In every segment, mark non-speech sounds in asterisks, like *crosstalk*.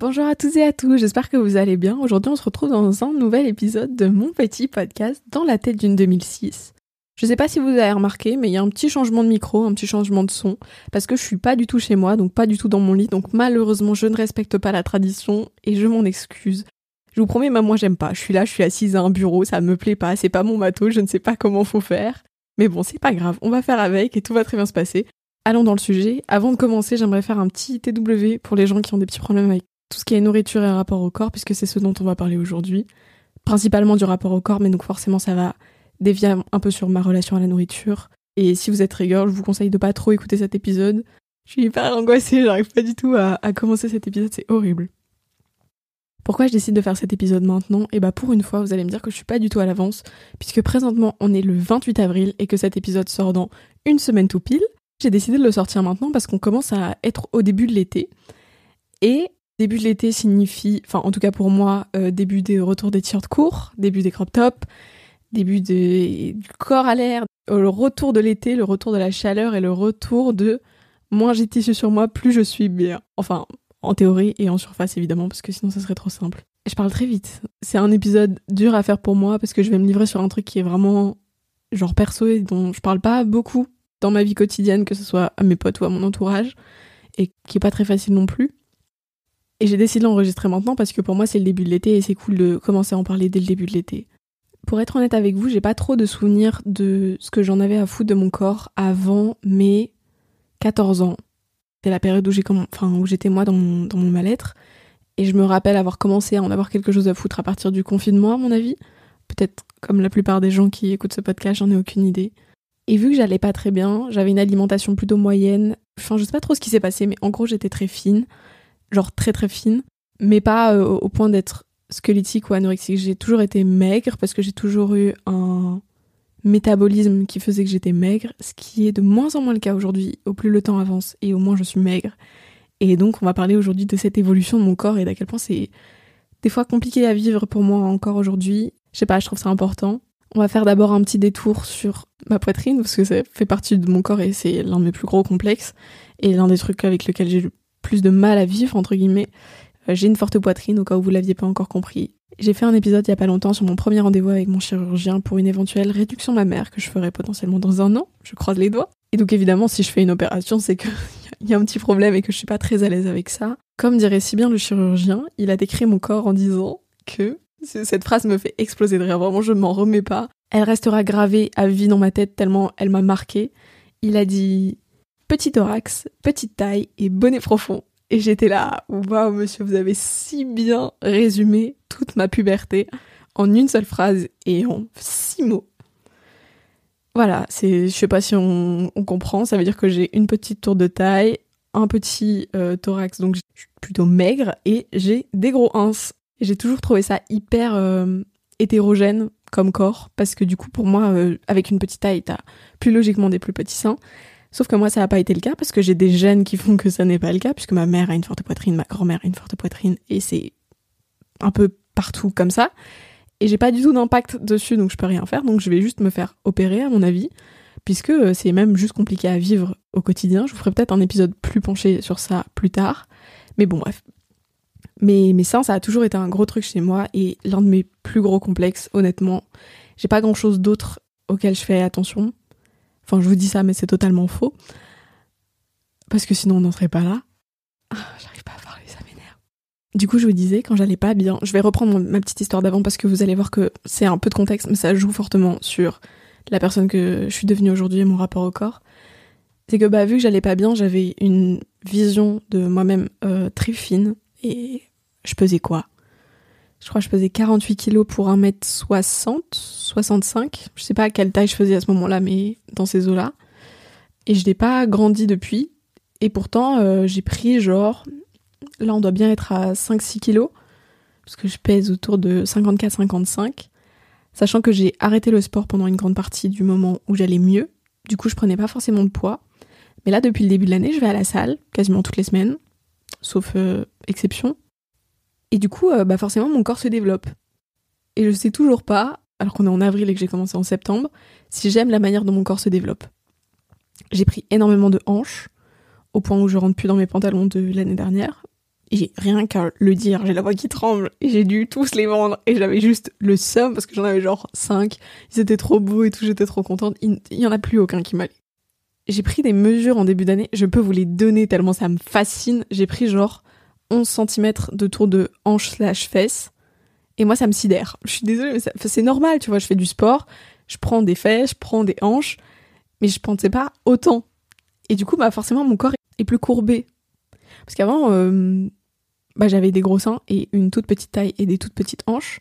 Bonjour à tous et à tous, j'espère que vous allez bien. Aujourd'hui on se retrouve dans un nouvel épisode de mon petit podcast dans la tête d'une 2006. Je sais pas si vous avez remarqué, mais il y a un petit changement de micro, un petit changement de son, parce que je suis pas du tout chez moi, donc pas du tout dans mon lit, donc malheureusement je ne respecte pas la tradition et je m'en excuse. Je vous promets, moi j'aime pas. Je suis là, je suis assise à un bureau, ça me plaît pas, c'est pas mon bateau, je ne sais pas comment faut faire. Mais bon, c'est pas grave, on va faire avec et tout va très bien se passer. Allons dans le sujet. Avant de commencer, j'aimerais faire un petit TW pour les gens qui ont des petits problèmes avec tout ce qui est nourriture et rapport au corps, puisque c'est ce dont on va parler aujourd'hui. Principalement du rapport au corps, mais donc forcément ça va dévier un peu sur ma relation à la nourriture. Et si vous êtes rigueur, je vous conseille de pas trop écouter cet épisode. Je suis hyper angoissée, j'arrive pas du tout à, commencer cet épisode, c'est horrible. Pourquoi je décide de faire cet épisode maintenant? Et eh bah pour une fois, vous allez me dire que je suis pas du tout à l'avance, puisque présentement on est le 28 avril et que cet épisode sort dans une semaine tout pile. J'ai décidé de le sortir maintenant parce qu'on commence à être au début de l'été. Et Début de l'été signifie, enfin en tout cas pour moi, euh, début des retours des t-shirts courts, début des crop tops, début du corps à l'air, le retour de l'été, le retour de la chaleur et le retour de moins j'ai tissu sur moi, plus je suis bien. Enfin, en théorie et en surface évidemment, parce que sinon ça serait trop simple. je parle très vite. C'est un épisode dur à faire pour moi parce que je vais me livrer sur un truc qui est vraiment genre perso et dont je parle pas beaucoup dans ma vie quotidienne, que ce soit à mes potes ou à mon entourage, et qui est pas très facile non plus. Et j'ai décidé d'enregistrer maintenant parce que pour moi c'est le début de l'été et c'est cool de commencer à en parler dès le début de l'été. Pour être honnête avec vous, j'ai pas trop de souvenirs de ce que j'en avais à foutre de mon corps avant mes 14 ans. C'est la période où j'ai où j'étais moi dans mon, dans mon mal-être et je me rappelle avoir commencé à en avoir quelque chose à foutre à partir du confinement à mon avis. Peut-être comme la plupart des gens qui écoutent ce podcast, j'en ai aucune idée. Et vu que j'allais pas très bien, j'avais une alimentation plutôt moyenne. Enfin, je sais pas trop ce qui s'est passé, mais en gros, j'étais très fine genre très très fine, mais pas euh, au point d'être squelettique ou anorexique. J'ai toujours été maigre parce que j'ai toujours eu un métabolisme qui faisait que j'étais maigre, ce qui est de moins en moins le cas aujourd'hui, au plus le temps avance et au moins je suis maigre. Et donc on va parler aujourd'hui de cette évolution de mon corps et d'à quel point c'est des fois compliqué à vivre pour moi encore aujourd'hui. Je sais pas, je trouve ça important. On va faire d'abord un petit détour sur ma poitrine parce que ça fait partie de mon corps et c'est l'un de mes plus gros complexes et l'un des trucs avec lesquels j'ai plus de mal à vivre, entre guillemets. Euh, j'ai une forte poitrine, au cas où vous l'aviez pas encore compris. J'ai fait un épisode il y a pas longtemps sur mon premier rendez-vous avec mon chirurgien pour une éventuelle réduction mammaire que je ferai potentiellement dans un an. Je croise les doigts. Et donc évidemment, si je fais une opération, c'est qu'il *laughs* y a un petit problème et que je suis pas très à l'aise avec ça. Comme dirait si bien le chirurgien, il a décrit mon corps en disant que cette phrase me fait exploser de rire. Vraiment, je m'en remets pas. Elle restera gravée à vie dans ma tête tellement elle m'a marqué. Il a dit petit thorax, petite taille et bonnet profond. Et j'étais là, waouh monsieur, vous avez si bien résumé toute ma puberté en une seule phrase et en six mots. Voilà, c'est, je sais pas si on, comprend, ça veut dire que j'ai une petite tour de taille, un petit euh, thorax, donc je suis plutôt maigre, et j'ai des gros ins. J'ai toujours trouvé ça hyper euh, hétérogène comme corps, parce que du coup, pour moi, euh, avec une petite taille, t'as plus logiquement des plus petits seins. Sauf que moi, ça n'a pas été le cas parce que j'ai des gènes qui font que ça n'est pas le cas, puisque ma mère a une forte poitrine, ma grand-mère a une forte poitrine, et c'est un peu partout comme ça. Et j'ai pas du tout d'impact dessus, donc je peux rien faire, donc je vais juste me faire opérer, à mon avis, puisque euh, c'est même juste compliqué à vivre au quotidien. Je vous ferai peut-être un épisode plus penché sur ça plus tard. Mais bon, bref. Mais mes seins, ça a toujours été un gros truc chez moi, et l'un de mes plus gros complexes, honnêtement. J'ai pas grand chose d'autre auquel je fais attention. Enfin, je vous dis ça, mais c'est totalement faux. Parce que sinon, on n'en serait pas là. Ah, j'arrive pas à parler, ça m'énerve. Du coup, je vous disais, quand j'allais pas bien, je vais reprendre ma petite histoire d'avant parce que vous allez voir que c'est un peu de contexte, mais ça joue fortement sur la personne que je suis devenue aujourd'hui et mon rapport au corps. C'est que, bah, vu que j'allais pas bien, j'avais une vision de moi-même euh, très fine et je pesais quoi? Je crois que je faisais 48 kilos pour 1m60, 65. Je sais pas à quelle taille je faisais à ce moment-là, mais dans ces eaux-là. Et je n'ai pas grandi depuis. Et pourtant, euh, j'ai pris genre. Là, on doit bien être à 5-6 kilos. Parce que je pèse autour de 54-55. Sachant que j'ai arrêté le sport pendant une grande partie du moment où j'allais mieux. Du coup, je prenais pas forcément de poids. Mais là, depuis le début de l'année, je vais à la salle quasiment toutes les semaines. Sauf euh, exception. Et du coup, euh, bah forcément, mon corps se développe. Et je sais toujours pas, alors qu'on est en avril et que j'ai commencé en septembre, si j'aime la manière dont mon corps se développe. J'ai pris énormément de hanches, au point où je rentre plus dans mes pantalons de l'année dernière. j'ai rien qu'à le dire, j'ai la voix qui tremble, et j'ai dû tous les vendre, et j'avais juste le seum, parce que j'en avais genre 5, ils étaient trop beaux et tout, j'étais trop contente, il, y en a plus aucun qui m'allait. J'ai pris des mesures en début d'année, je peux vous les donner tellement ça me fascine, j'ai pris genre 11 cm de tour de hanche slash fesse, et moi ça me sidère. Je suis désolée, mais c'est normal, tu vois, je fais du sport, je prends des fesses, je prends des hanches, mais je pensais pas autant. Et du coup, bah forcément, mon corps est plus courbé. Parce qu'avant, euh, bah, j'avais des gros seins et une toute petite taille et des toutes petites hanches.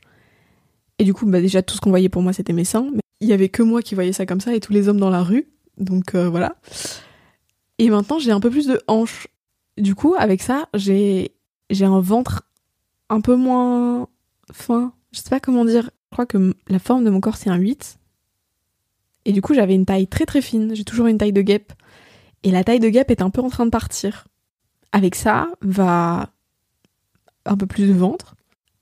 Et du coup, bah, déjà, tout ce qu'on voyait pour moi, c'était mes seins. Mais il y avait que moi qui voyais ça comme ça et tous les hommes dans la rue. Donc euh, voilà. Et maintenant, j'ai un peu plus de hanches. Du coup, avec ça, j'ai j'ai un ventre un peu moins fin. Je sais pas comment dire. Je crois que la forme de mon corps, c'est un 8. Et du coup, j'avais une taille très très fine. J'ai toujours une taille de guêpe. Et la taille de guêpe est un peu en train de partir. Avec ça, va un peu plus de ventre,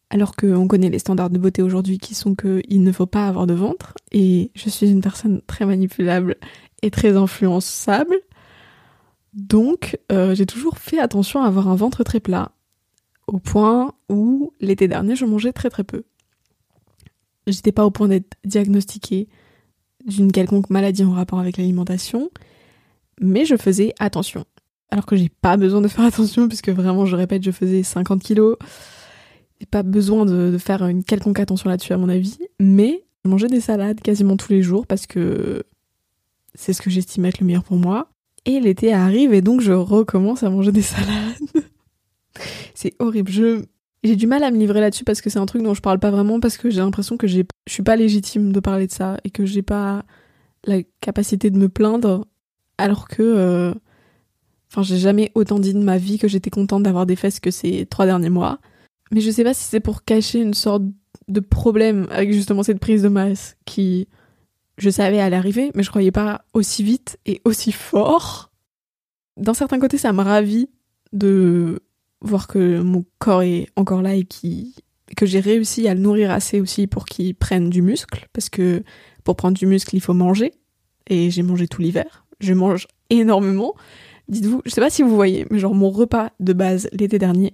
alors qu'on connaît les standards de beauté aujourd'hui qui sont qu'il ne faut pas avoir de ventre, et je suis une personne très manipulable et très influençable, donc euh, j'ai toujours fait attention à avoir un ventre très plat, au point où l'été dernier je mangeais très très peu. J'étais pas au point d'être diagnostiquée d'une quelconque maladie en rapport avec l'alimentation, mais je faisais attention. Alors que j'ai pas besoin de faire attention puisque vraiment je répète je faisais 50 kilos. J'ai pas besoin de, faire une quelconque attention là-dessus à mon avis. Mais je mangeais des salades quasiment tous les jours parce que c'est ce que j'estime être le meilleur pour moi. Et l'été arrive et donc je recommence à manger des *laughs* salades c'est horrible je j'ai du mal à me livrer là-dessus parce que c'est un truc dont je parle pas vraiment parce que j'ai l'impression que je suis pas légitime de parler de ça et que j'ai pas la capacité de me plaindre alors que euh, Enfin, j'ai jamais autant dit de ma vie que j'étais contente d'avoir des fesses que ces trois derniers mois. Mais je sais pas si c'est pour cacher une sorte de problème avec justement cette prise de masse qui, je savais, allait arriver, mais je croyais pas aussi vite et aussi fort. D'un certain côté, ça me ravit de voir que mon corps est encore là et qui, que j'ai réussi à le nourrir assez aussi pour qu'il prenne du muscle, parce que pour prendre du muscle, il faut manger. Et j'ai mangé tout l'hiver. Je mange énormément. Dites-vous, je sais pas si vous voyez, mais genre mon repas de base l'été dernier,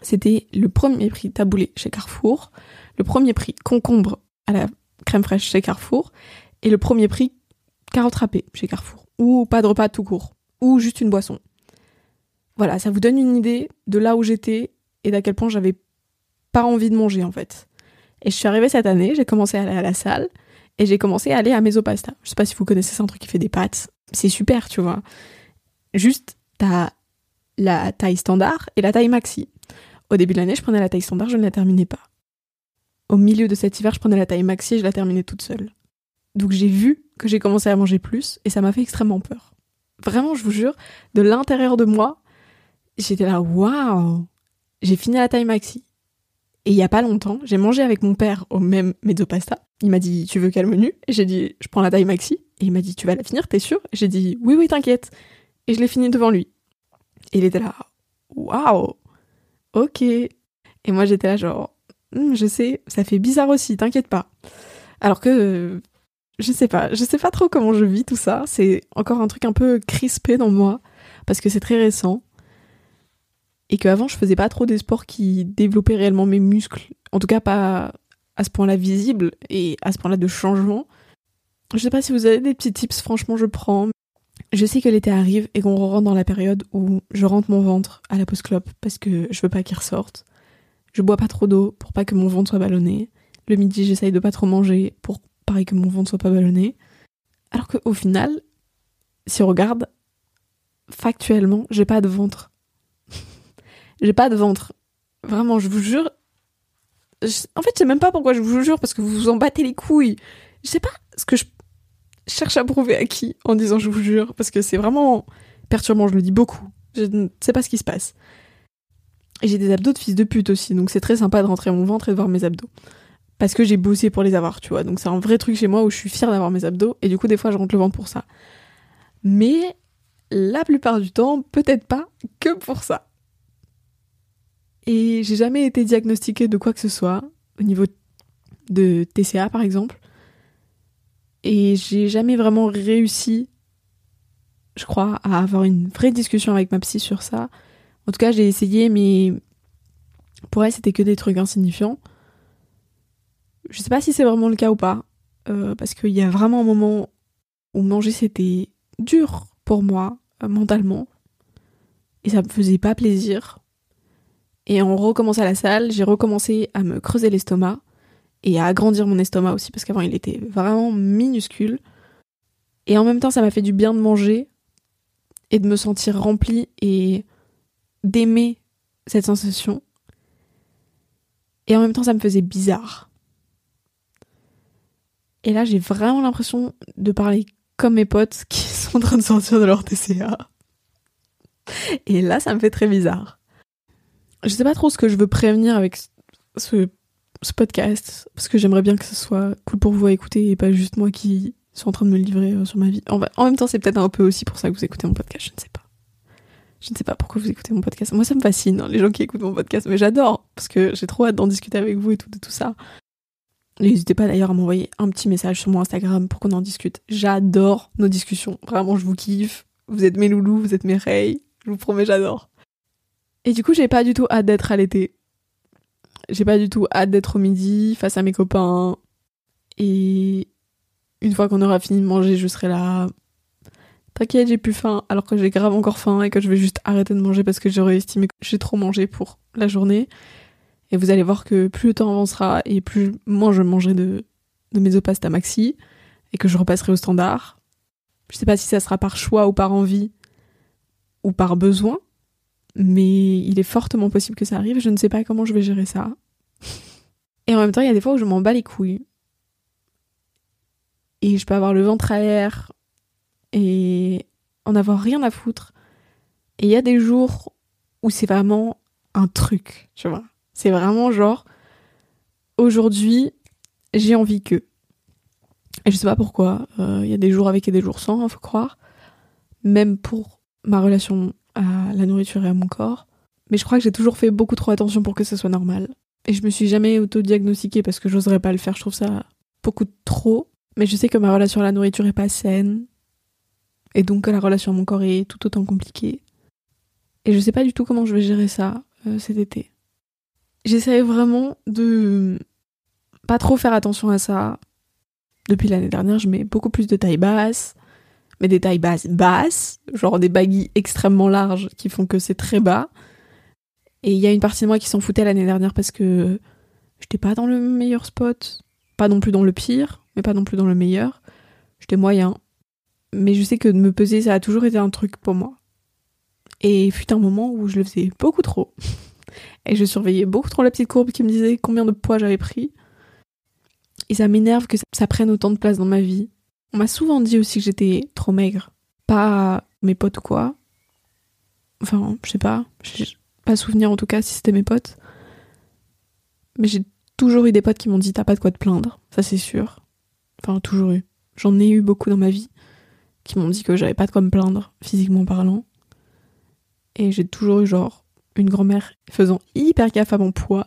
c'était le premier prix taboulé chez Carrefour, le premier prix concombre à la crème fraîche chez Carrefour, et le premier prix carotte râpée chez Carrefour. Ou pas de repas tout court, ou juste une boisson. Voilà, ça vous donne une idée de là où j'étais et d'à quel point j'avais pas envie de manger en fait. Et je suis arrivée cette année, j'ai commencé à aller à la salle et j'ai commencé à aller à Mesopasta. Je sais pas si vous connaissez, c'est un truc qui fait des pâtes. C'est super, tu vois. Juste, t'as la taille standard et la taille maxi. Au début de l'année, je prenais la taille standard, je ne la terminais pas. Au milieu de cet hiver, je prenais la taille maxi et je la terminais toute seule. Donc j'ai vu que j'ai commencé à manger plus et ça m'a fait extrêmement peur. Vraiment, je vous jure, de l'intérieur de moi, j'étais là, waouh, j'ai fini la taille maxi. Et il y a pas longtemps, j'ai mangé avec mon père au même mezzo pasta. Il m'a dit, tu veux quel menu? J'ai dit, je prends la taille maxi. Et il m'a dit, tu vas la finir, t'es sûr? J'ai dit, oui, oui, t'inquiète et je l'ai fini devant lui. Et il était là, waouh, ok. Et moi j'étais là genre, hmm, je sais, ça fait bizarre aussi, t'inquiète pas. Alors que, je sais pas, je sais pas trop comment je vis tout ça. C'est encore un truc un peu crispé dans moi parce que c'est très récent et qu'avant je faisais pas trop des sports qui développaient réellement mes muscles, en tout cas pas à ce point-là visible et à ce point-là de changement. Je sais pas si vous avez des petits tips, franchement je prends, je sais que l'été arrive et qu'on rentre dans la période où je rentre mon ventre à la post clope parce que je veux pas qu'il ressorte. Je bois pas trop d'eau pour pas que mon ventre soit ballonné. Le midi, j'essaye de pas trop manger pour pareil que mon ventre soit pas ballonné. Alors qu'au final, si on regarde, factuellement, j'ai pas de ventre. J'ai pas de ventre. Vraiment, je vous jure. En fait, je sais même pas pourquoi je vous jure parce que vous vous en battez les couilles. Je sais pas ce que je cherche à prouver à qui en disant je vous jure, parce que c'est vraiment perturbant, je le dis beaucoup. Je ne sais pas ce qui se passe. Et j'ai des abdos de fils de pute aussi, donc c'est très sympa de rentrer mon ventre et de voir mes abdos. Parce que j'ai bossé pour les avoir, tu vois. Donc c'est un vrai truc chez moi où je suis fière d'avoir mes abdos, et du coup des fois je rentre le ventre pour ça. Mais la plupart du temps, peut-être pas que pour ça. Et j'ai jamais été diagnostiquée de quoi que ce soit, au niveau de TCA par exemple. Et j'ai jamais vraiment réussi, je crois, à avoir une vraie discussion avec ma psy sur ça. En tout cas, j'ai essayé, mais pour elle, c'était que des trucs insignifiants. Je sais pas si c'est vraiment le cas ou pas, euh, parce qu'il y a vraiment un moment où manger c'était dur pour moi, euh, mentalement, et ça me faisait pas plaisir. Et en recommençant à la salle, j'ai recommencé à me creuser l'estomac et à agrandir mon estomac aussi, parce qu'avant il était vraiment minuscule. Et en même temps, ça m'a fait du bien de manger et de me sentir remplie et d'aimer cette sensation. Et en même temps, ça me faisait bizarre. Et là, j'ai vraiment l'impression de parler comme mes potes qui *laughs* sont en train de sortir de leur TCA. Et là, ça me fait très bizarre. Je sais pas trop ce que je veux prévenir avec ce, podcast, parce que j'aimerais bien que ce soit cool pour vous à écouter et pas juste moi qui suis en train de me livrer euh, sur ma vie. En, même temps, c'est peut-être un peu aussi pour ça que vous écoutez mon podcast, je ne sais pas. Je ne sais pas pourquoi vous écoutez mon podcast. Moi, ça me fascine, hein, les gens qui écoutent mon podcast, mais j'adore, parce que j'ai trop hâte d'en discuter avec vous et tout, de tout ça. N'hésitez pas d'ailleurs à m'envoyer un petit message sur mon Instagram pour qu'on en discute. J'adore nos discussions. Vraiment, je vous kiffe. Vous êtes mes loulous, vous êtes mes reilles. Je vous promets, j'adore. Et du coup, j'ai pas du tout hâte d'être à l'été. J'ai pas du tout hâte d'être au midi face à mes copains. Et une fois qu'on aura fini de manger, je serai là. T'inquiète, j'ai plus faim, alors que j'ai grave encore faim et que je vais juste arrêter de manger parce que j'aurais estimé que j'ai trop mangé pour la journée. Et vous allez voir que plus le temps avancera et plus moins je mangerai de, de mes opastes maxi et que je repasserai au standard. Je sais pas si ça sera par choix ou par envie ou par besoin, mais il est fortement possible que ça arrive. Je ne sais pas comment je vais gérer ça. *laughs* Et en même temps, il y a des fois où je m'en bats les couilles. Et je peux avoir le ventre à air et en avoir rien à foutre. Et il y a des jours où c'est vraiment un truc, tu vois. C'est vraiment genre, aujourd'hui, j'ai envie que. Et je sais pas pourquoi, il euh, y a des jours avec et des jours sans, il hein, faut croire. Même pour ma relation à la nourriture et à mon corps. Mais je crois que j'ai toujours fait beaucoup trop attention pour que ce soit normal. Et je me suis jamais auto-diagnostiquée parce que j'oserais pas le faire, je trouve ça beaucoup trop. Mais je sais que ma relation à la nourriture est pas saine. Et donc que la relation à mon corps est tout autant compliquée. Et je sais pas du tout comment je vais gérer ça euh, cet été. J'essaie vraiment de pas trop faire attention à ça. Depuis l'année dernière, je mets beaucoup plus de taille basse mais des tailles basses, basses, genre des baguilles extrêmement larges qui font que c'est très bas. Et il y a une partie de moi qui s'en foutait l'année dernière parce que j'étais pas dans le meilleur spot, pas non plus dans le pire, mais pas non plus dans le meilleur. J'étais moyen. Mais je sais que de me peser, ça a toujours été un truc pour moi. Et fut un moment où je le faisais beaucoup trop. *laughs* Et je surveillais beaucoup trop la petite courbe qui me disait combien de poids j'avais pris. Et ça m'énerve que ça prenne autant de place dans ma vie. On m'a souvent dit aussi que j'étais trop maigre. Pas mes potes quoi. Enfin, je sais pas. J'ai pas souvenir en tout cas si c'était mes potes. Mais j'ai toujours eu des potes qui m'ont dit t'as pas de quoi te plaindre. Ça c'est sûr. Enfin, toujours eu. J'en ai eu beaucoup dans ma vie qui m'ont dit que j'avais pas de quoi me plaindre, physiquement parlant. Et j'ai toujours eu genre une grand-mère faisant hyper gaffe à mon poids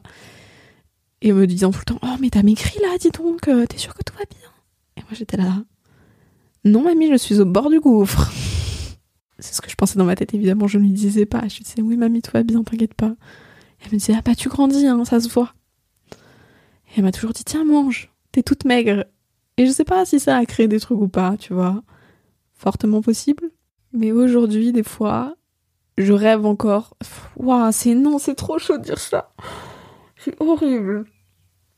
et me disant tout le temps Oh, mais t'as maigri là, dis donc, euh, t'es sûr que tout va bien? Et moi j'étais là, non, mamie, je suis au bord du gouffre. C'est ce que je pensais dans ma tête, évidemment, je ne lui disais pas. Je lui disais, oui, mamie, tout va bien, t'inquiète pas. elle me disait, ah bah tu grandis, hein, ça se voit. Et elle m'a toujours dit, tiens, mange, t'es toute maigre. Et je sais pas si ça a créé des trucs ou pas, tu vois. Fortement possible. Mais aujourd'hui, des fois, je rêve encore. Waouh, c'est non, c'est trop chaud de dire ça. C'est horrible.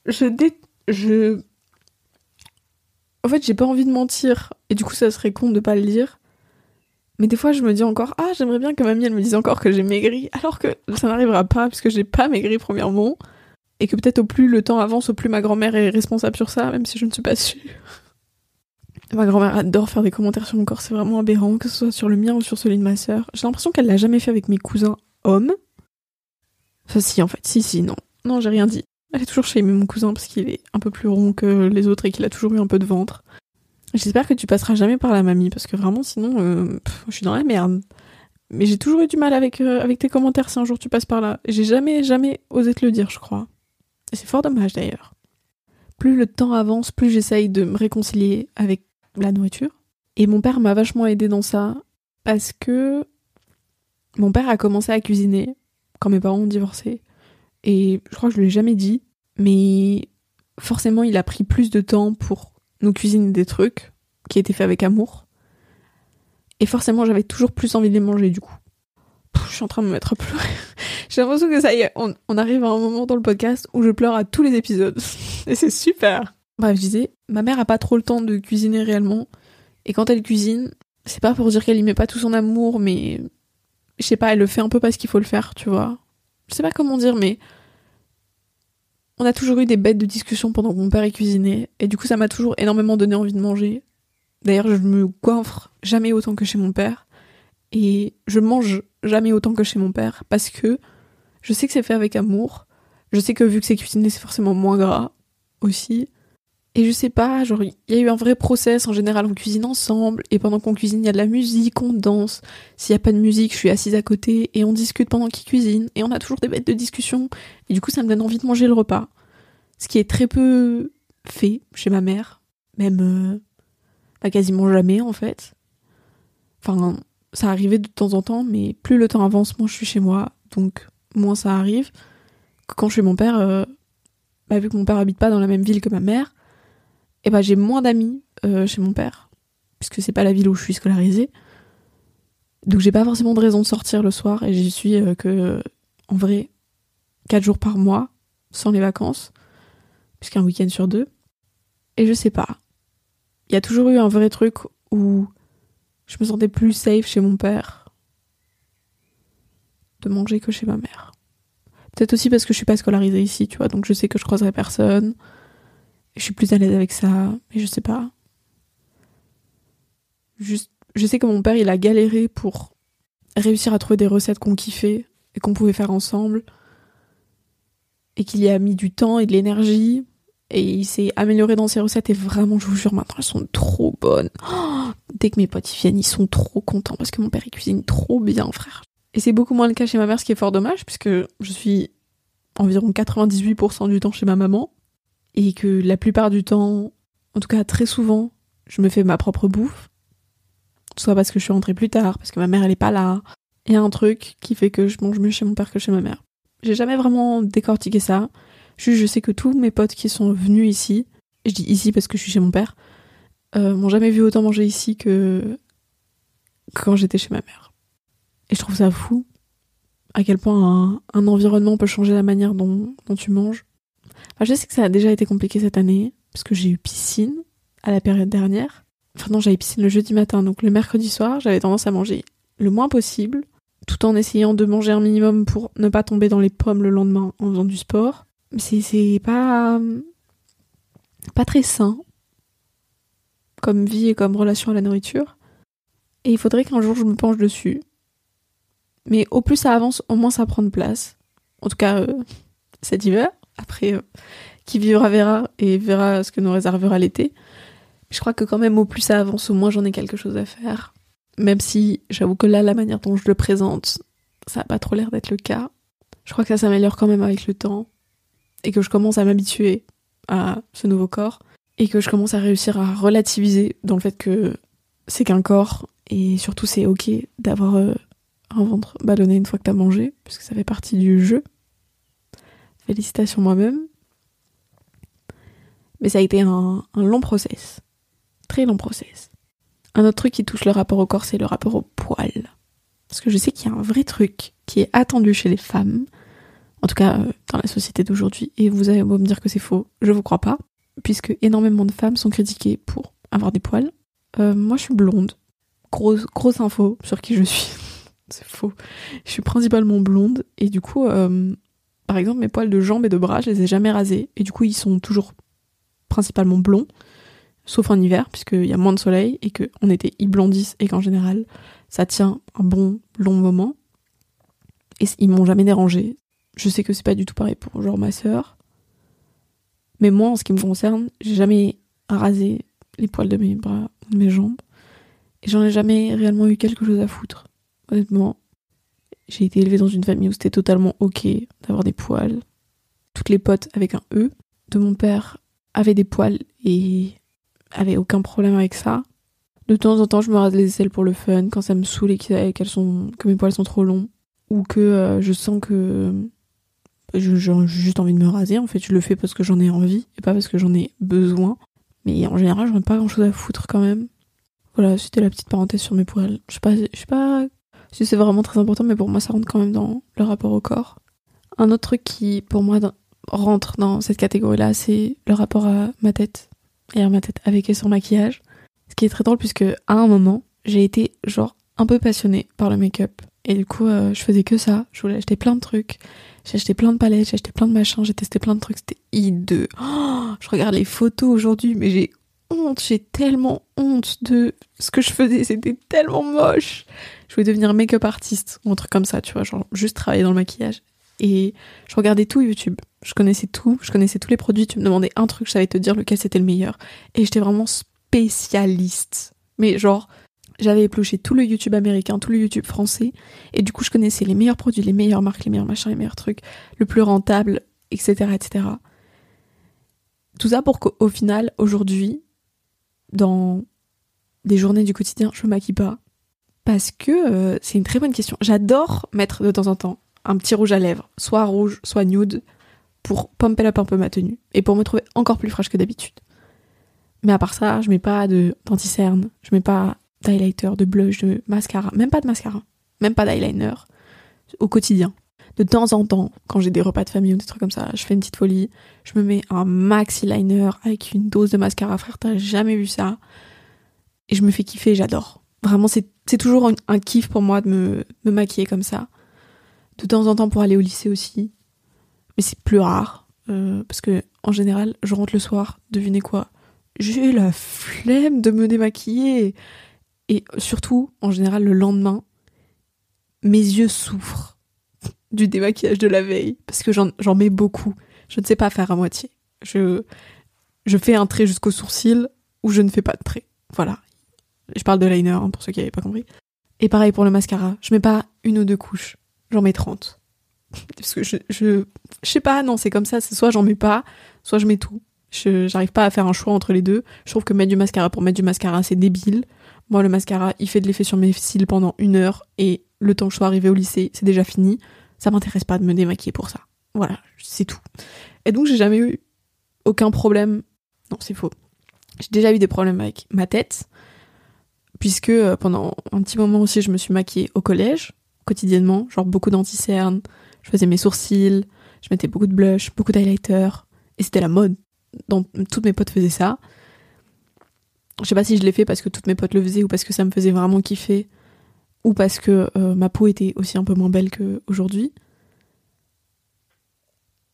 Je dé... Je en fait, j'ai pas envie de mentir. Et du coup, ça serait con de pas le dire. Mais des fois, je me dis encore, ah, j'aimerais bien que mamie, elle me dise encore que j'ai maigri. Alors que ça n'arrivera pas, puisque j'ai pas maigri, premièrement. Et que peut-être au plus le temps avance, au plus ma grand-mère est responsable sur ça, même si je ne suis pas sûre. *laughs* Ma grand-mère adore faire des commentaires sur mon corps, c'est vraiment aberrant, que ce soit sur le mien ou sur celui de ma sœur. J'ai l'impression qu'elle l'a jamais fait avec mes cousins hommes. Enfin, si, en fait, si, si, non. Non, j'ai rien dit. Elle est toujours chez mon cousin parce qu'il est un peu plus rond que les autres et qu'il a toujours eu un peu de ventre. J'espère que tu passeras jamais par la mamie parce que vraiment sinon euh, je suis dans la merde. Mais j'ai toujours eu du mal avec, euh, avec tes commentaires si un jour tu passes par là. J'ai jamais, jamais osé te le dire, je crois. Et c'est fort dommage d'ailleurs. Plus le temps avance, plus j'essaye de me réconcilier avec la nourriture. Et mon père m'a vachement aidé dans ça parce que Mon père a commencé à cuisiner quand mes parents ont divorcé. Et je crois que je l'ai jamais dit, mais forcément, il a pris plus de temps pour nous cuisiner des trucs qui étaient faits avec amour. Et forcément, j'avais toujours plus envie de les manger du coup. je suis en train de me mettre à pleurer. *laughs* J'ai l'impression que ça y est, on, on, arrive à un moment dans le podcast où je pleure à tous les épisodes. *laughs* Et c'est super. Bref, je disais, ma mère a pas trop le temps de cuisiner réellement. Et quand elle cuisine, c'est pas pour dire qu'elle y met pas tout son amour, mais je sais pas, elle le fait un peu parce qu'il faut le faire, tu vois. Je sais pas comment dire, mais on a toujours eu des bêtes de discussion pendant que mon père est cuisiné, et du coup ça m'a toujours énormément donné envie de manger. D'ailleurs, je me coiffre jamais autant que chez mon père, et je mange jamais autant que chez mon père, parce que je sais que c'est fait avec amour, je sais que vu que c'est cuisiné, c'est forcément moins gras aussi, et je sais pas, genre, il y a eu un vrai process. En général, on cuisine ensemble. Et pendant qu'on cuisine, il y a de la musique, on danse. S'il y a pas de musique, je suis assise à côté et on discute pendant qu'il cuisine. Et on a toujours des bêtes de discussion. Et du coup, ça me donne envie de manger le repas. Ce qui est très peu fait chez ma mère. Même, euh, pas quasiment jamais, en fait. Enfin, ça arrivait de temps en temps, mais plus le temps avance, moins je suis chez moi. Donc, moins ça arrive. Quand je suis mon père, euh, bah, vu que mon père habite pas dans la même ville que ma mère, eh ben j'ai moins d'amis euh, chez mon père, puisque c'est pas la ville où je suis scolarisée. Donc j'ai pas forcément de raison de sortir le soir et j'y suis euh, que en vrai 4 jours par mois, sans les vacances, puisqu'un week-end sur deux. Et je sais pas. Il y a toujours eu un vrai truc où je me sentais plus safe chez mon père de manger que chez ma mère. Peut-être aussi parce que je suis pas scolarisée ici, tu vois, donc je sais que je croiserai personne je suis plus à l'aise avec ça, mais je sais pas. Juste, je sais que mon père, il a galéré pour réussir à trouver des recettes qu'on kiffait et qu'on pouvait faire ensemble. Et qu'il y a mis du temps et de l'énergie. Et il s'est amélioré dans ses recettes. Et vraiment, je vous jure, maintenant, elles sont trop bonnes. Oh, dès que mes potes viennent, ils sont trop contents parce que mon père, il cuisine trop bien, frère. Et c'est beaucoup moins le cas chez ma mère, ce qui est fort dommage, puisque je suis environ 98% du temps chez ma maman et que la plupart du temps, en tout cas très souvent, je me fais ma propre bouffe. Soit parce que je suis rentrée plus tard, parce que ma mère elle est pas là. Il y a un truc qui fait que je mange mieux chez mon père que chez ma mère. J'ai jamais vraiment décortiqué ça. Juste, je sais que tous mes potes qui sont venus ici, je dis ici parce que je suis chez mon père, euh, m'ont jamais vu autant manger ici que, quand j'étais chez ma mère. Et je trouve ça fou à quel point un, environnement peut changer la manière dont tu manges je sais que ça a déjà été compliqué cette année, parce que j'ai eu piscine à la période dernière. Enfin non, j'avais piscine le jeudi matin, donc le mercredi soir, j'avais tendance à manger le moins possible, tout en essayant de manger un minimum pour ne pas tomber dans les pommes le lendemain en faisant du sport. C'est, c'est pas, pas très sain comme vie et comme relation à la nourriture. Et il faudrait qu'un jour je me penche dessus. Mais au plus ça avance, au moins ça prend de place. En tout cas, euh, cet hiver. Après, euh, qui vivra verra et verra ce que nous réservera l'été. Je crois que quand même au plus ça avance, au moins j'en ai quelque chose à faire. Même si j'avoue que là, la manière dont je le présente, ça n'a pas trop l'air d'être le cas. Je crois que ça s'améliore quand même avec le temps et que je commence à m'habituer à ce nouveau corps et que je commence à réussir à relativiser dans le fait que c'est qu'un corps et surtout c'est ok d'avoir euh, un ventre ballonné une fois que t'as mangé puisque ça fait partie du jeu Félicitations moi-même. Mais ça a été un, long process. Très long process. Un autre truc qui touche le rapport au corps, c'est le rapport au poil. Parce que je sais qu'il y a un vrai truc qui est attendu chez les femmes, en tout cas euh, dans la société d'aujourd'hui, et vous allez me dire que c'est faux, je vous crois pas, puisque énormément de femmes sont critiquées pour avoir des poils. Euh, moi je suis blonde. Grosse, grosse info sur qui je suis. *laughs* c'est faux. Je suis principalement blonde, et du coup, euh, par exemple, mes poils de jambes et de bras, je les ai jamais rasés. Et du coup, ils sont toujours principalement blonds. Sauf en hiver, puisqu'il y a moins de soleil et qu'en été, ils blondissent et qu'en général, ça tient un bon long moment. Et ils m'ont jamais dérangé. Je sais que c'est pas du tout pareil pour genre ma sœur. Mais moi, en ce qui me concerne, j'ai jamais rasé les poils de mes bras de mes jambes. Et j'en ai jamais réellement eu quelque chose à foutre. Honnêtement, j'ai été élevée dans une famille où c'était totalement ok d'avoir des poils. Toutes les potes avec un E de mon père avaient des poils et avaient aucun problème avec ça. De temps en temps, je me rase les aisselles pour le fun, quand ça me saoule et qu'elles sont, que mes poils sont trop longs, ou que euh, je sens que j'ai juste envie de me raser. En fait, je le fais parce que j'en ai envie et pas parce que j'en ai besoin. Mais en général, j'en ai pas grand chose à foutre quand même. Voilà, c'était la petite parenthèse sur mes poils. Je sais pas, je sais pas si c'est vraiment très important, mais pour moi, ça rentre quand même dans le rapport au corps. Un autre truc qui, pour moi, rentre dans cette catégorie-là, c'est le rapport à ma tête et à ma tête avec et sans maquillage. Ce qui est très drôle puisque à un moment, j'ai été genre un peu passionnée par le make-up. Et du coup, euh, je faisais que ça. Je voulais acheter plein de trucs. J'ai acheté plein de palettes, j'ai acheté plein de machins, j'ai testé plein de trucs. C'était hideux. Oh, je regarde les photos aujourd'hui, mais j'ai honte. J'ai tellement honte de ce que je faisais. C'était tellement moche. Je voulais devenir make-up artiste ou un truc comme ça, tu vois. Genre juste travailler dans le maquillage. Et je regardais tout YouTube. Je connaissais tout. Je connaissais tous les produits. Tu me demandais un truc, je savais te dire lequel c'était le meilleur. Et j'étais vraiment spécialiste. Mais genre, j'avais épluché tout le YouTube américain, tout le YouTube français, et du coup je connaissais les meilleurs produits, les meilleures marques, les meilleurs machins, les meilleurs trucs, le plus rentable, etc. etc. Tout ça pour qu'au final, aujourd'hui, dans des journées du quotidien, je me maquille pas. Parce que euh, c'est une très bonne question. J'adore mettre de temps en temps un petit rouge à lèvres, soit rouge, soit nude, pour pumper up un peu ma tenue, et pour me trouver encore plus fraîche que d'habitude. Mais à part ça, je mets pas de d'anti-cerne, je mets pas d'highlighter, de blush, de mascara, même pas de mascara, même pas d'eyeliner au quotidien. De temps en temps, quand j'ai des repas de famille ou des trucs comme ça, je fais une petite folie, je me mets un maxi liner avec une dose de mascara, frère, t'as jamais vu ça. Et je me fais kiffer, j'adore. Vraiment, c'est toujours un, kiff pour moi de me, maquiller comme ça. De temps en temps pour aller au lycée aussi. Mais c'est plus rare. Euh, parce que, en général, je rentre le soir, devinez quoi J'ai la flemme de me démaquiller. Et surtout, en général, le lendemain, mes yeux souffrent du démaquillage de la veille parce que j'en mets beaucoup. Je ne sais pas faire à moitié. Je, je fais un trait jusqu'au sourcil ou je ne fais pas de trait. Voilà. Je parle de liner hein, pour ceux qui n'avaient pas compris. Et pareil pour le mascara. Je mets pas une ou deux couches. J'en mets 30. *laughs* Parce que je, je, je sais pas, non, c'est comme ça. C'est soit j'en mets pas, soit je mets tout. Je, j'arrive pas à faire un choix entre les deux. Je trouve que mettre du mascara pour mettre du mascara, c'est débile. Moi, le mascara, il fait de l'effet sur mes cils pendant une heure et le temps que je sois arrivée au lycée, c'est déjà fini. Ça m'intéresse pas de me démaquiller pour ça. Voilà, c'est tout. Et donc, j'ai jamais eu aucun problème. Non, c'est faux. J'ai déjà eu des problèmes avec ma tête, puisque euh, pendant un petit moment aussi, je me suis maquillée au collège, quotidiennement, genre beaucoup d'anti-cernes, je faisais mes sourcils, je mettais beaucoup de blush, beaucoup d'highlighter, et c'était la mode. Donc, toutes mes potes faisaient ça. Je sais pas si je l'ai fait parce que toutes mes potes le faisaient ou parce que ça me faisait vraiment kiffer ou parce que euh, ma peau était aussi un peu moins belle qu'aujourd'hui.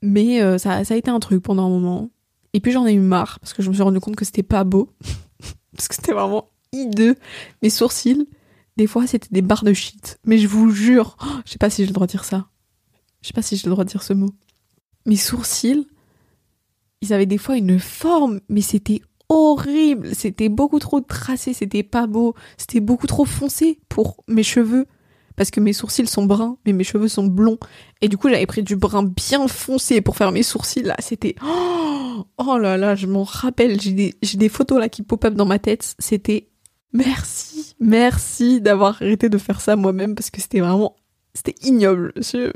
Mais euh, ça, a été un truc pendant un moment. Et puis j'en ai eu marre parce que je me suis rendu compte que c'était pas beau. *laughs* parce que c'était vraiment hideux. Mes sourcils, des fois c'était des barres de shit. Mais je vous jure, *gasps* je sais pas si j'ai le droit de dire ça. Je sais pas si j'ai le droit de dire ce mot. Mes sourcils, ils avaient des fois une forme, mais c'était horrible. C'était beaucoup trop tracé, c'était pas beau, c'était beaucoup trop foncé pour mes cheveux. Parce que mes sourcils sont bruns, mais mes cheveux sont blonds. Et du coup, j'avais pris du brun bien foncé pour faire mes sourcils. Là, c'était... Oh, oh là là, je m'en rappelle. J'ai des, photos là qui pop-up dans ma tête. C'était... Merci, merci d'avoir arrêté de faire ça moi-même parce que c'était vraiment... C'était ignoble. Je...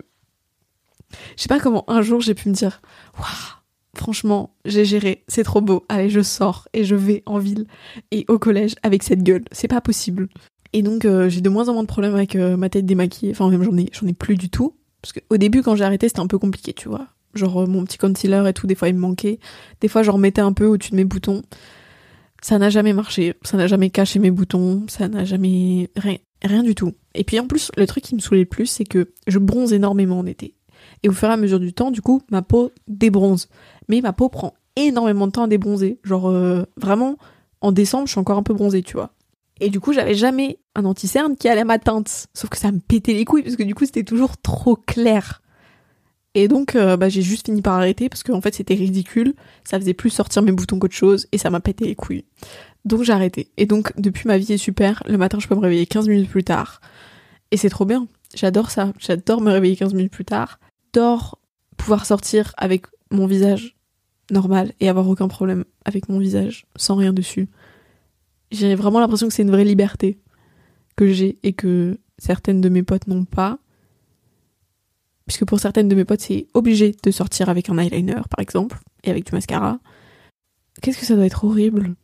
Je sais pas comment un jour j'ai pu me dire... Waouh franchement, j'ai géré, c'est trop beau. Allez, je sors et je vais en ville et au collège avec cette gueule. C'est pas possible. Et donc, euh, j'ai de moins en moins de problèmes avec euh, ma tête démaquillée. Enfin, même j'en ai, j'en ai plus du tout. Parce qu'au début, quand j'ai arrêté, c'était un peu compliqué, tu vois. Genre, euh, mon petit concealer et tout, des fois, il me manquait. Des fois, j'en remettais un peu au-dessus de mes boutons. Ça n'a jamais marché. Ça n'a jamais caché mes boutons. Ça n'a jamais. Rien, rien du tout. Et puis, en plus, le truc qui me saoulait le plus, c'est que je bronze énormément en été. Et au fur et à mesure du temps, du coup, ma peau débronze mais ma peau prend énormément de temps à débronzer. Genre, euh, vraiment, en décembre, je suis encore un peu bronzée, tu vois. Et du coup, j'avais jamais un anti-cerne qui allait à ma teinte. Sauf que ça me pétait les couilles, parce que du coup, c'était toujours trop clair. Et donc, euh, bah, j'ai juste fini par arrêter, parce qu'en fait, c'était ridicule. Ça faisait plus sortir mes boutons qu'autre chose, et ça m'a pété les couilles. Donc, j'ai arrêté. Et donc, depuis, ma vie est super. Le matin, je peux me réveiller 15 minutes plus tard. Et c'est trop bien. J'adore ça. J'adore me réveiller 15 minutes plus tard. J'adore pouvoir sortir avec mon visage normal et avoir aucun problème avec mon visage, sans rien dessus. j'ai vraiment l'impression que c'est une vraie liberté que j'ai et que certaines de mes potes n'ont pas. Puisque pour certaines de mes potes, c'est obligé de sortir avec un eyeliner, par exemple, et avec du mascara. Qu'est-ce que ça doit être horrible?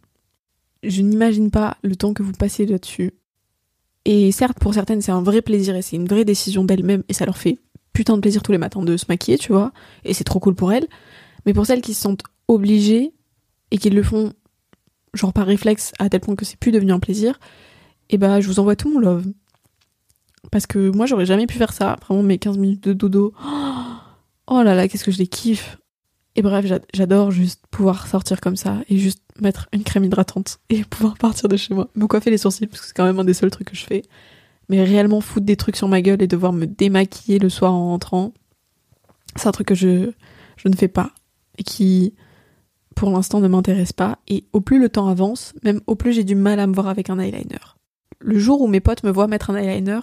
Je n'imagine pas le temps que vous passez là-dessus. Et certes, pour certaines, c'est un vrai plaisir et c'est une vraie décision d'elles-mêmes et ça leur fait putain de plaisir tous les matins de se maquiller, tu vois. Et c'est trop cool pour elles. Mais pour celles qui se sentent obligées et qui le font genre par réflexe à tel point que c'est plus devenu un plaisir, et eh bah je vous envoie tout mon love. Parce que moi j'aurais jamais pu faire ça, vraiment mes 15 minutes de dodo. *gasps* Oh là là, qu'est-ce que je les kiffe. Et bref, j'adore juste pouvoir sortir comme ça et juste mettre une crème hydratante et *laughs* pouvoir partir de chez moi. Me coiffer les sourcils parce que c'est quand même un des seuls trucs que je fais. Mais réellement foutre des trucs sur ma gueule et devoir me démaquiller le soir en rentrant, c'est un truc que je, je ne fais pas qui pour l'instant ne m'intéresse pas. Et au plus le temps avance, même au plus j'ai du mal à me voir avec un eyeliner. Le jour où mes potes me voient mettre un eyeliner,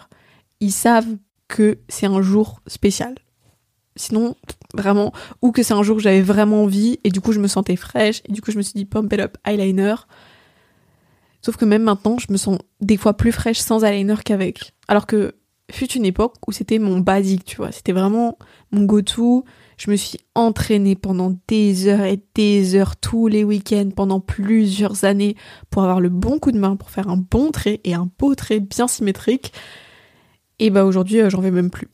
ils savent que c'est un jour spécial. Sinon, vraiment, ou que c'est un jour où j'avais vraiment envie et du coup je me sentais fraîche et du coup je me suis dit pump it up eyeliner. Sauf que même maintenant, je me sens des fois plus fraîche sans eyeliner qu'avec. Alors que fut une époque où c'était mon basique, tu vois. C'était vraiment mon go-to. Je me suis entraînée pendant des heures et des heures tous les week-ends pendant plusieurs années pour avoir le bon coup de main, pour faire un bon trait et un beau trait bien symétrique. Et bah aujourd'hui, euh, j'en vais même plus.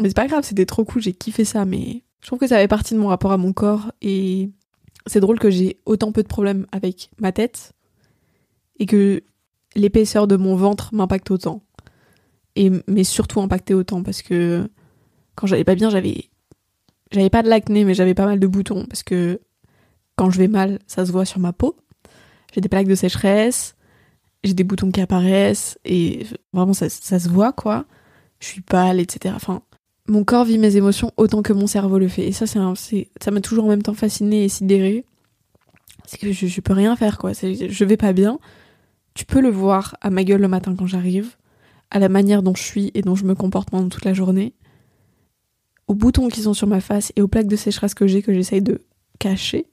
Mais c'est pas grave, c'était trop cool, j'ai kiffé ça, mais je trouve que ça fait partie de mon rapport à mon corps et c'est drôle que j'ai autant peu de problèmes avec ma tête et que l'épaisseur de mon ventre m'impacte autant. Et mais surtout impacté autant parce que quand j'allais pas bien, j'avais j'avais pas de l'acné, mais j'avais pas mal de boutons parce que quand je vais mal, ça se voit sur ma peau. J'ai des plaques de sécheresse, j'ai des boutons qui apparaissent et vraiment ça, se voit quoi. Je suis pâle, etc. Enfin, mon corps vit mes émotions autant que mon cerveau le fait. Et ça, c'est, ça m'a toujours en même temps fasciné et sidéré. C'est que je, je peux rien faire quoi. Je vais pas bien. Tu peux le voir à ma gueule le matin quand j'arrive, à la manière dont je suis et dont je me comporte pendant toute la journée aux boutons qui sont sur ma face et aux plaques de sécheresse que j'ai que j'essaye de cacher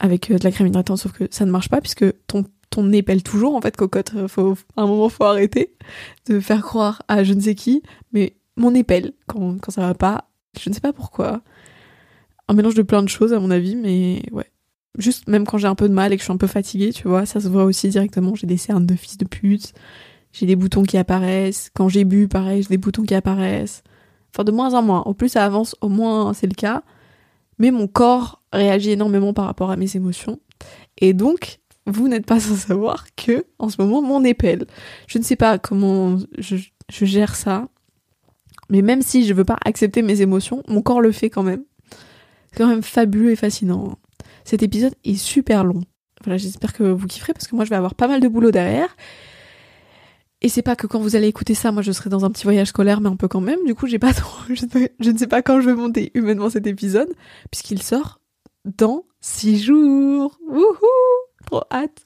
avec euh, de la crème hydratante sauf que ça ne marche pas puisque ton ton nez toujours en fait cocotte. Faut à un moment faut arrêter de faire croire à je ne sais qui mais mon nez pèle quand, quand ça va pas. Je ne sais pas pourquoi. Un mélange de plein de choses à mon avis mais ouais. Juste même quand j'ai un peu de mal et que je suis un peu fatiguée tu vois ça se voit aussi directement. J'ai des cernes de fils de pute j'ai des boutons qui apparaissent quand j'ai bu pareil j'ai des boutons qui apparaissent Enfin, de moins en moins. Au plus ça avance, au moins c'est le cas. Mais mon corps réagit énormément par rapport à mes émotions. Et donc, vous n'êtes pas *laughs* sans savoir que, en ce moment, mon épelle. Je ne sais pas comment je, gère ça. Mais même si je veux pas accepter mes émotions, mon corps le fait quand même. C'est quand même fabuleux et fascinant. Cet épisode est super long. Voilà, j'espère que vous kifferez parce que moi je vais avoir pas mal de boulot derrière. Et c'est pas que quand vous allez écouter ça, moi je serai dans un petit voyage scolaire, mais un peu quand même. Du coup, j'ai pas *laughs* trop, je, ne sais pas quand je vais monter humainement cet épisode, puisqu'il sort dans six jours. Wouhou! Trop hâte.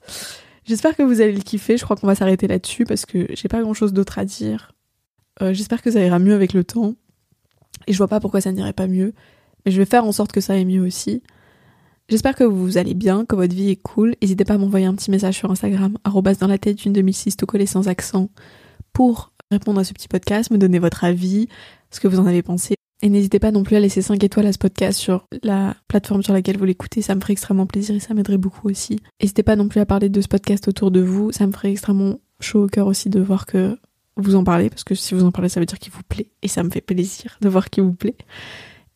J'espère que vous allez le kiffer. Je crois qu'on va s'arrêter là-dessus parce que j'ai pas grand chose d'autre à dire. Euh, j'espère que ça ira mieux avec le temps. Et je vois pas pourquoi ça n'irait pas mieux. Mais je vais faire en sorte que ça aille mieux aussi. J'espère que vous allez bien, que votre vie est cool. N'hésitez pas à m'envoyer un petit message sur Instagram, dans la tête d'une 2006 tout collé sans accent, pour répondre à ce petit podcast, me donner votre avis, ce que vous en avez pensé. Et n'hésitez pas non plus à laisser 5 étoiles à ce podcast sur la plateforme sur laquelle vous l'écoutez, ça me ferait extrêmement plaisir et ça m'aiderait beaucoup aussi. N'hésitez pas non plus à parler de ce podcast autour de vous, ça me ferait extrêmement chaud au cœur aussi de voir que vous en parlez, parce que si vous en parlez, ça veut dire qu'il vous plaît, et ça me fait plaisir de voir qu'il vous plaît.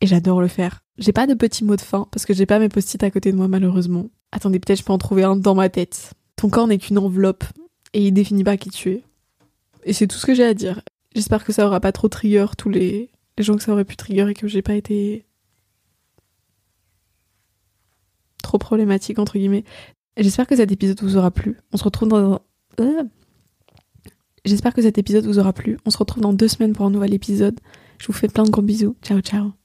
Et j'adore le faire. J'ai pas de petits mots de fin parce que j'ai pas mes post-it à côté de moi malheureusement. Attendez, peut-être je peux en trouver un dans ma tête. Ton corps n'est qu'une enveloppe et il définit pas qui tu es. Et c'est tout ce que j'ai à dire. J'espère que ça aura pas trop trigger tous les, les gens que ça aurait pu trigger et que j'ai pas été trop problématique entre guillemets. J'espère que cet épisode vous aura plu. On se retrouve dans euh? J'espère que cet épisode vous aura plu. On se retrouve dans deux semaines pour un nouvel épisode. Je vous fais plein de gros bisous. Ciao ciao.